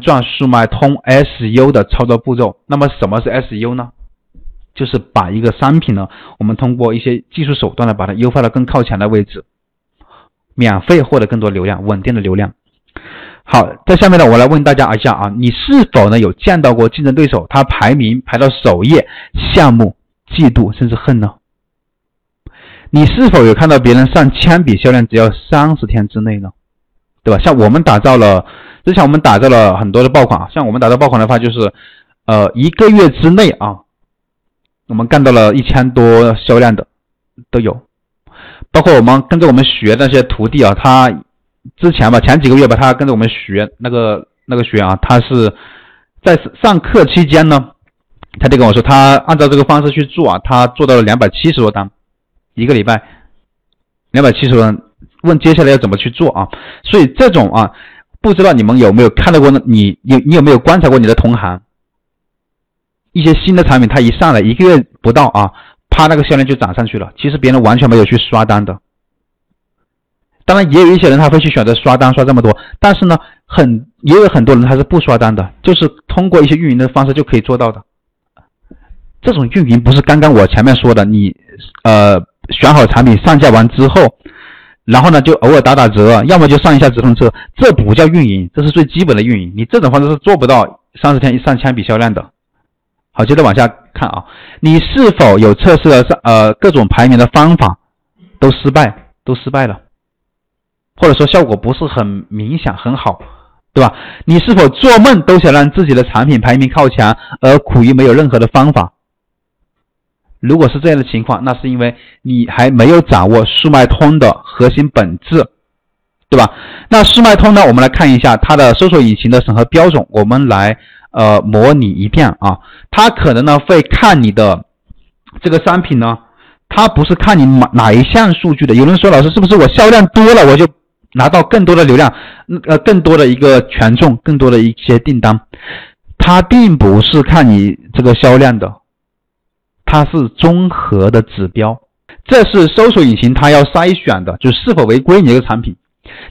赚速卖通 SU 的操作步骤。那么什么是 SU 呢？就是把一个商品呢，我们通过一些技术手段呢，把它优化到更靠前的位置，免费获得更多流量，稳定的流量。好，在下面呢，我来问大家一下啊，你是否呢有见到过竞争对手他排名排到首页，项目嫉妒甚至恨呢？你是否有看到别人上千笔销量只要三十天之内呢？对吧？像我们打造了，之前我们打造了很多的爆款啊，像我们打造爆款的话，就是呃一个月之内啊。我们干到了一千多销量的都有，包括我们跟着我们学那些徒弟啊，他之前吧，前几个月吧，他跟着我们学那个那个学啊，他是在上课期间呢，他就跟我说，他按照这个方式去做啊，他做到了两百七十多单，一个礼拜两百七十多单，问接下来要怎么去做啊？所以这种啊，不知道你们有没有看到过呢？你有你有没有观察过你的同行？一些新的产品，它一上来一个月不到啊，啪，那个销量就涨上去了。其实别人完全没有去刷单的。当然，也有一些人他会去选择刷单刷这么多，但是呢，很也有很多人他是不刷单的，就是通过一些运营的方式就可以做到的。这种运营不是刚刚我前面说的，你呃选好产品上架完之后，然后呢就偶尔打打折，要么就上一下直通车，这不叫运营，这是最基本的运营。你这种方式是做不到三十天一上千笔销量的。好，接着往下看啊，你是否有测试了上呃各种排名的方法都失败，都失败了，或者说效果不是很明显很好，对吧？你是否做梦都想让自己的产品排名靠前，而苦于没有任何的方法？如果是这样的情况，那是因为你还没有掌握速卖通的核心本质，对吧？那速卖通呢，我们来看一下它的搜索引擎的审核标准，我们来。呃，模拟一遍啊，它可能呢会看你的这个商品呢，它不是看你哪哪一项数据的。有人说，老师是不是我销量多了，我就拿到更多的流量，呃，更多的一个权重，更多的一些订单？他并不是看你这个销量的，它是综合的指标，这是搜索引擎它要筛选的，就是否违规你这个产品。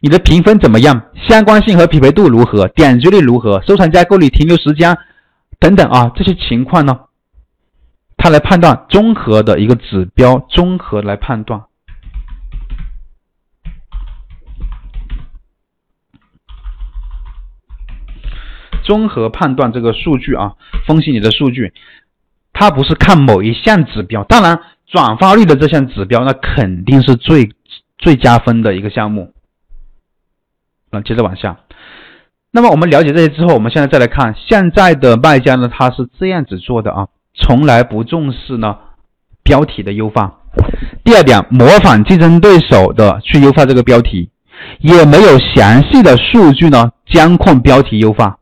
你的评分怎么样？相关性和匹配度如何？点击率如何？收藏加购率、停留时间等等啊，这些情况呢，它来判断综合的一个指标，综合来判断，综合判断这个数据啊，分析你的数据，它不是看某一项指标，当然转发率的这项指标，那肯定是最最加分的一个项目。那接着往下，那么我们了解这些之后，我们现在再来看现在的卖家呢，他是这样子做的啊，从来不重视呢标题的优化。第二点，模仿竞争对手的去优化这个标题，也没有详细的数据呢监控标题优化，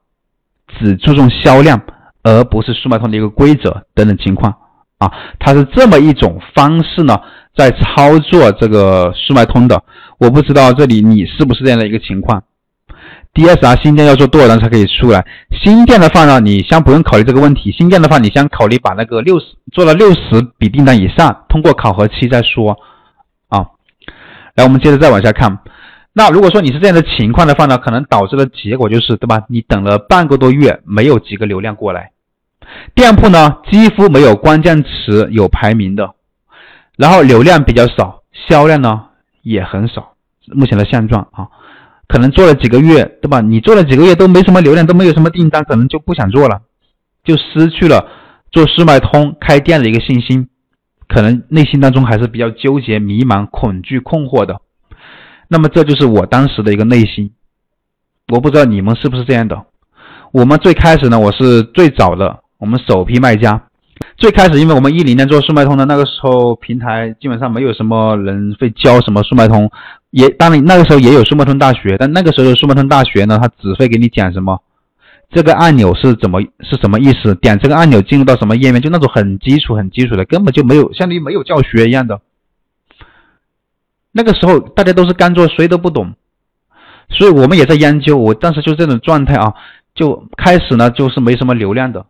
只注重销量，而不是速卖通的一个规则等等情况啊，它是这么一种方式呢。在操作这个速卖通的，我不知道这里你是不是这样的一个情况。DSR 新店要做多少单才可以出来？新店的话呢，你先不用考虑这个问题。新店的话，你先考虑把那个六十做了六十笔订单以上，通过考核期再说啊。来，我们接着再往下看。那如果说你是这样的情况的话呢，可能导致的结果就是，对吧？你等了半个多月，没有几个流量过来，店铺呢几乎没有关键词有排名的。然后流量比较少，销量呢也很少，目前的现状啊，可能做了几个月，对吧？你做了几个月都没什么流量，都没有什么订单，可能就不想做了，就失去了做速卖通开店的一个信心，可能内心当中还是比较纠结、迷茫、恐惧、困惑的。那么这就是我当时的一个内心，我不知道你们是不是这样的。我们最开始呢，我是最早的，我们首批卖家。最开始，因为我们一零年做速卖通的那个时候，平台基本上没有什么人会教什么速卖通，也当然那个时候也有速卖通大学，但那个时候的速卖通大学呢，他只会给你讲什么，这个按钮是怎么是什么意思，点这个按钮进入到什么页面，就那种很基础很基础的，根本就没有，相当于没有教学一样的。那个时候大家都是干做，谁都不懂，所以我们也在研究。我当时就这种状态啊，就开始呢就是没什么流量的。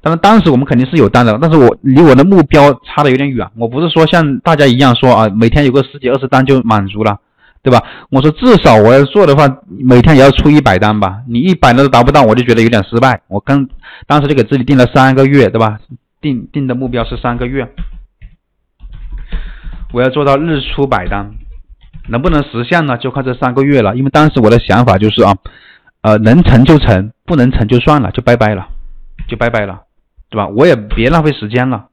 当然，当时我们肯定是有单的，但是我离我的目标差的有点远。我不是说像大家一样说啊，每天有个十几二十单就满足了。对吧？我说至少我要做的话，每天也要出一百单吧。你一百单都达不到，我就觉得有点失败。我刚当时就给自己定了三个月，对吧？定定的目标是三个月，我要做到日出百单，能不能实现呢？就看这三个月了。因为当时我的想法就是啊，呃，能成就成，不能成就算了，就拜拜了，就拜拜了，对吧？我也别浪费时间了，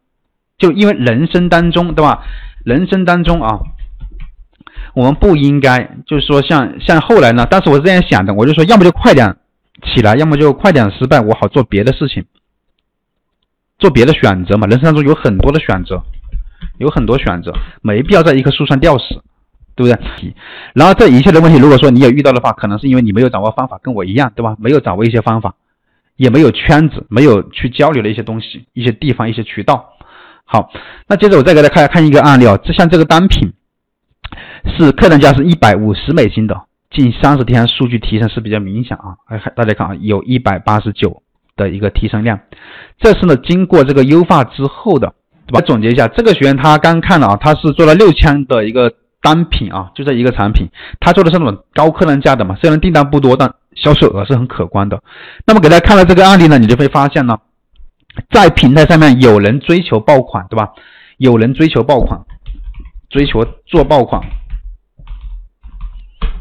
就因为人生当中，对吧？人生当中啊。我们不应该，就是说像像后来呢，但是我是这样想的，我就说，要么就快点起来，要么就快点失败，我好做别的事情，做别的选择嘛。人生当中有很多的选择，有很多选择，没必要在一棵树上吊死，对不对？然后这一切的问题，如果说你也遇到的话，可能是因为你没有掌握方法，跟我一样，对吧？没有掌握一些方法，也没有圈子，没有去交流的一些东西、一些地方、一些渠道。好，那接着我再给大家看看一个案例啊，这像这个单品。是客单价是一百五十美金的，近三十天数据提升是比较明显啊，哎，大家看啊，有一百八十九的一个提升量，这是呢经过这个优化之后的，对吧？总结一下，这个学员他刚看了啊，他是做了六千的一个单品啊，就这一个产品，他做的是那种高客单价的嘛，虽然订单不多，但销售额是很可观的。那么给大家看了这个案例呢，你就会发现呢，在平台上面有人追求爆款，对吧？有人追求爆款，追求做爆款。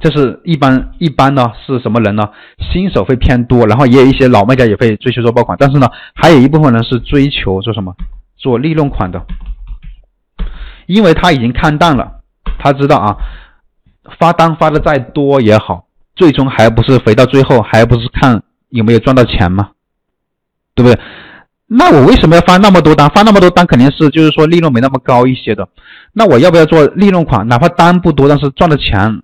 这是一般一般呢是什么人呢？新手会偏多，然后也有一些老卖家也会追求做爆款，但是呢，还有一部分人是追求做什么？做利润款的，因为他已经看淡了，他知道啊，发单发的再多也好，最终还不是回到最后，还不是看有没有赚到钱吗？对不对？那我为什么要发那么多单？发那么多单肯定是就是说利润没那么高一些的。那我要不要做利润款？哪怕单不多，但是赚的钱？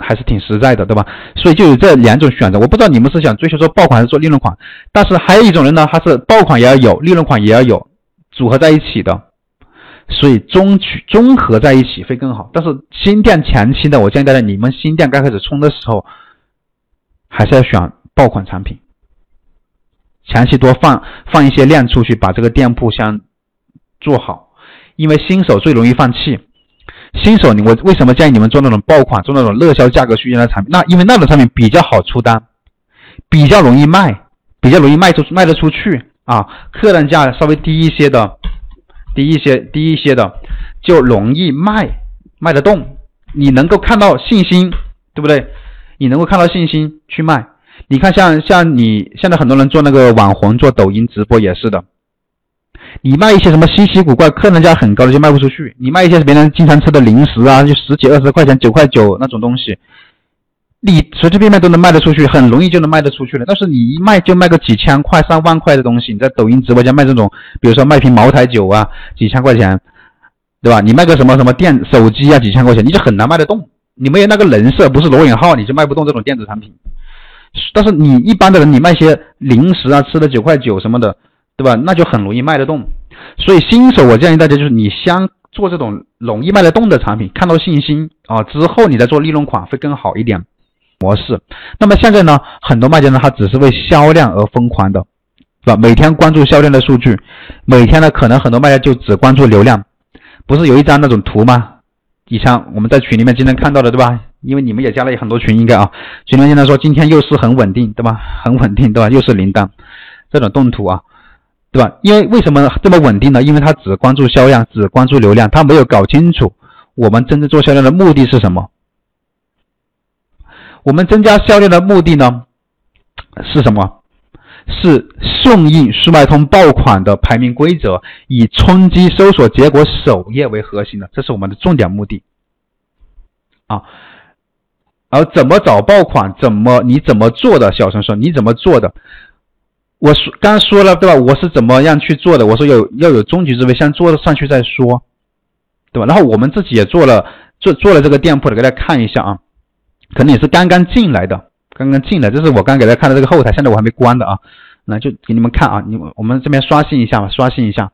还是挺实在的，对吧？所以就有这两种选择。我不知道你们是想追求做爆款还是做利润款，但是还有一种人呢，他是爆款也要有，利润款也要有，组合在一起的，所以综取综合在一起会更好。但是新店前期的，我建议大家，你们新店刚开始冲的时候，还是要选爆款产品，前期多放放一些量出去，把这个店铺先做好，因为新手最容易放弃。新手，你我为什么建议你们做那种爆款，做那种热销价格区间的产品？那因为那种产品比较好出单，比较容易卖，比较容易卖出卖得出去啊。客单价稍微低一些的，低一些低一些的就容易卖，卖得动。你能够看到信心，对不对？你能够看到信心去卖。你看像像你现在很多人做那个网红，做抖音直播也是的。你卖一些什么稀奇古怪、客单价很高的就卖不出去。你卖一些别人经常吃的零食啊，就十几二十块钱、九块九那种东西，你随随便便都能卖得出去，很容易就能卖得出去了。但是你一卖就卖个几千块、上万块的东西，你在抖音直播间卖这种，比如说卖瓶茅台酒啊，几千块钱，对吧？你卖个什么什么电手机啊，几千块钱，你就很难卖得动。你没有那个人设，不是罗永浩，你就卖不动这种电子产品。但是你一般的人，你卖些零食啊，吃的九块九什么的。对吧？那就很容易卖得动，所以新手我建议大家就是你先做这种容易卖得动的产品，看到信心啊之后，你再做利润款会更好一点模式。那么现在呢，很多卖家呢，他只是为销量而疯狂的，是吧？每天关注销量的数据，每天呢，可能很多卖家就只关注流量。不是有一张那种图吗？以前我们在群里面经常看到的，对吧？因为你们也加了很多群，应该啊，群里面经常说今天又是很稳定，对吧？很稳定，对吧？又是零单，这种动图啊。对吧？因为为什么这么稳定呢？因为他只关注销量，只关注流量，他没有搞清楚我们真正做销量的目的是什么。我们增加销量的目的呢是什么？是顺应速卖通爆款的排名规则，以冲击搜索结果首页为核心的，这是我们的重点目的啊。而怎么找爆款？怎么你怎么做的？小陈说你怎么做的？我说刚说了对吧？我是怎么样去做的？我说要有要有终极之位，先做上去再说，对吧？然后我们自己也做了做做了这个店铺的，给大家看一下啊，可能也是刚刚进来的，刚刚进来，这是我刚给大家看的这个后台，现在我还没关的啊，那就给你们看啊，你我们这边刷新一下吧，刷新一下，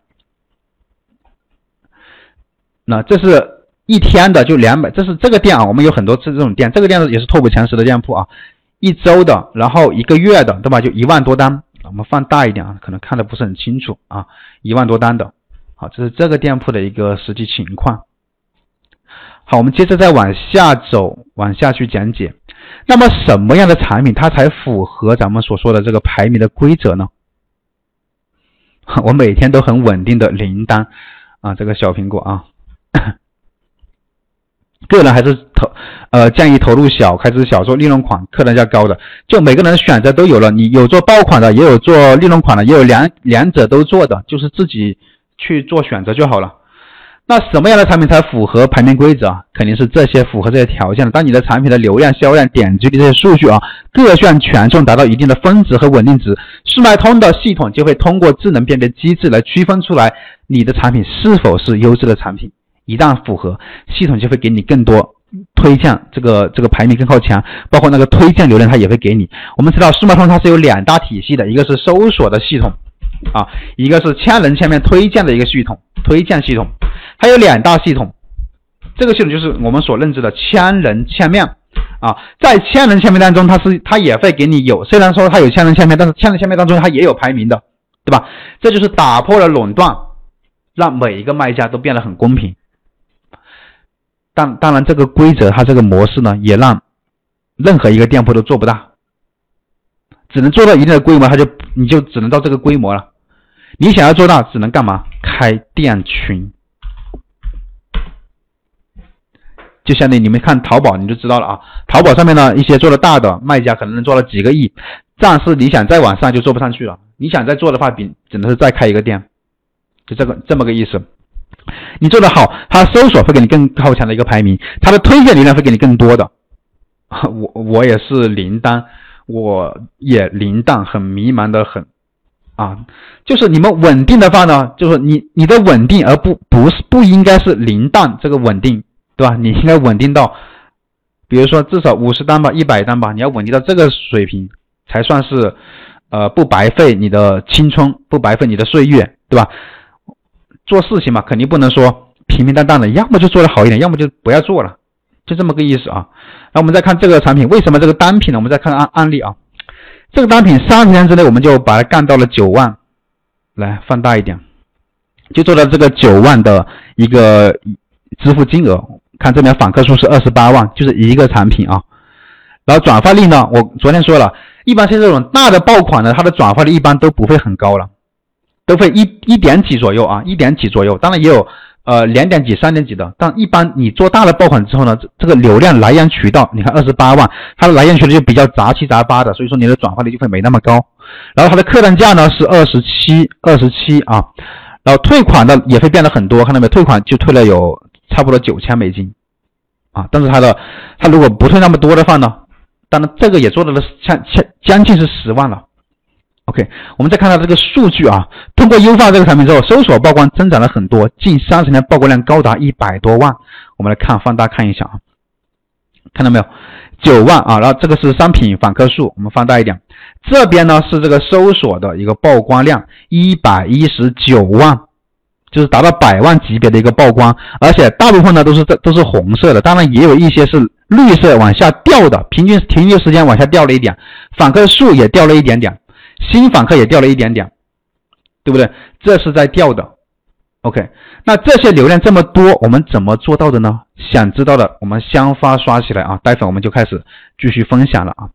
那这是一天的就两百，这是这个店啊，我们有很多次这种店，这个店也是 top 前十的店铺啊，一周的，然后一个月的，对吧？就一万多单。我们放大一点啊，可能看的不是很清楚啊，一万多单的，好，这是这个店铺的一个实际情况。好，我们接着再往下走，往下去讲解。那么什么样的产品它才符合咱们所说的这个排名的规则呢？我每天都很稳定的零单啊，这个小苹果啊，个人还是投呃建议投入小，开支小，做利润款，客单价高的。就每个人选择都有了，你有做爆款的，也有做利润款的，也有两两者都做的，就是自己去做选择就好了。那什么样的产品才符合排名规则啊？肯定是这些符合这些条件的。当你的产品的流量、销量、点击率这些数据啊，各项权重达到一定的峰值和稳定值，速卖通的系统就会通过智能辨别机制来区分出来你的产品是否是优质的产品。一旦符合，系统就会给你更多推荐，这个这个排名更靠前，包括那个推荐流量它也会给你。我们知道速卖通它是有两大体系的，一个是搜索的系统啊，一个是千人千面推荐的一个系统，推荐系统。还有两大系统，这个系统就是我们所认知的千人千面啊，在千人千面当中，它是它也会给你有，虽然说它有千人千面，但是千人千面当中它也有排名的，对吧？这就是打破了垄断，让每一个卖家都变得很公平。但当然，这个规则它这个模式呢，也让任何一个店铺都做不大，只能做到一定的规模，它就你就只能到这个规模了。你想要做大，只能干嘛？开店群。就相当于你们看淘宝，你就知道了啊。淘宝上面呢，一些做的大的卖家可能能做了几个亿，但是你想再往上就做不上去了。你想再做的话，比只能是再开一个店，就这个这么个意思。你做的好，它搜索会给你更靠前的一个排名，它的推荐流量会给你更多的。我我也是零单，我也零蛋，很迷茫的很啊。就是你们稳定的话呢，就是你你的稳定，而不不是不应该是零蛋这个稳定。对吧？你应该稳定到，比如说至少五十单吧，一百单吧，你要稳定到这个水平，才算是，呃，不白费你的青春，不白费你的岁月，对吧？做事情嘛，肯定不能说平平淡淡的，要么就做的好一点，要么就不要做了，就这么个意思啊。那我们再看这个产品，为什么这个单品呢？我们再看案案例啊，这个单品三十天之内我们就把它干到了九万，来放大一点，就做到这个九万的一个支付金额。看这边访客数是二十八万，就是一个产品啊。然后转发率呢，我昨天说了，一般像这种大的爆款呢，它的转发率一般都不会很高了，都会一一点几左右啊，一点几左右。当然也有呃两点几、三点几的，但一般你做大的爆款之后呢，这个流量来源渠道，你看二十八万，它的来源渠道就比较杂七杂八的，所以说你的转化率就会没那么高。然后它的客单价呢是二十七，二十七啊。然后退款的也会变得很多，看到没有？退款就退了有。差不多九千美金，啊，但是它的它如果不退那么多的话呢，当然这个也做到了像像将近是十万了。OK，我们再看到这个数据啊，通过优化这个产品之后，搜索曝光增长了很多，近三十天曝光量高达一百多万。我们来看放大看一下啊，看到没有？九万啊，然后这个是商品访客数，我们放大一点，这边呢是这个搜索的一个曝光量一百一十九万。就是达到百万级别的一个曝光，而且大部分呢都是这都是红色的，当然也有一些是绿色往下掉的，平均停留时间往下掉了一点，访客数也掉了一点点，新访客也掉了一点点，对不对？这是在掉的。OK，那这些流量这么多，我们怎么做到的呢？想知道的，我们先发刷起来啊！待会我们就开始继续分享了啊。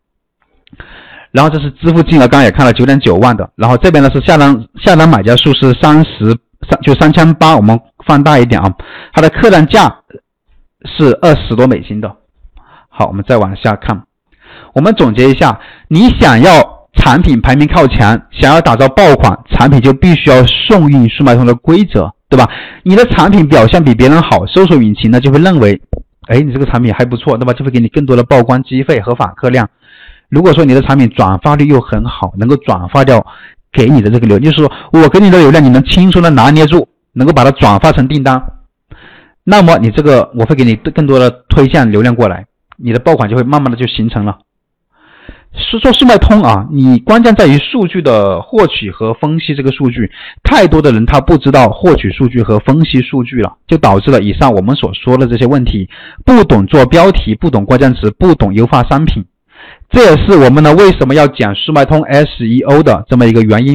然后这是支付金额，刚刚也看了九点九万的，然后这边呢是下单下单买家数是三十。三就三千八，我们放大一点啊，它的客单价是二十多美金的。好，我们再往下看，我们总结一下，你想要产品排名靠前，想要打造爆款产品，就必须要顺应速卖通的规则，对吧？你的产品表现比别人好，搜索引擎呢就会认为，哎，你这个产品还不错，那么？就会给你更多的曝光机会和访客量。如果说你的产品转发率又很好，能够转发掉。给你的这个流，就是说我给你的流量，你能轻松的拿捏住，能够把它转化成订单，那么你这个我会给你更多的推荐流量过来，你的爆款就会慢慢的就形成了。是做速卖通啊，你关键在于数据的获取和分析这个数据，太多的人他不知道获取数据和分析数据了，就导致了以上我们所说的这些问题，不懂做标题，不懂关键词，不懂优化商品。这也是我们呢为什么要讲速卖通 SEO 的这么一个原因。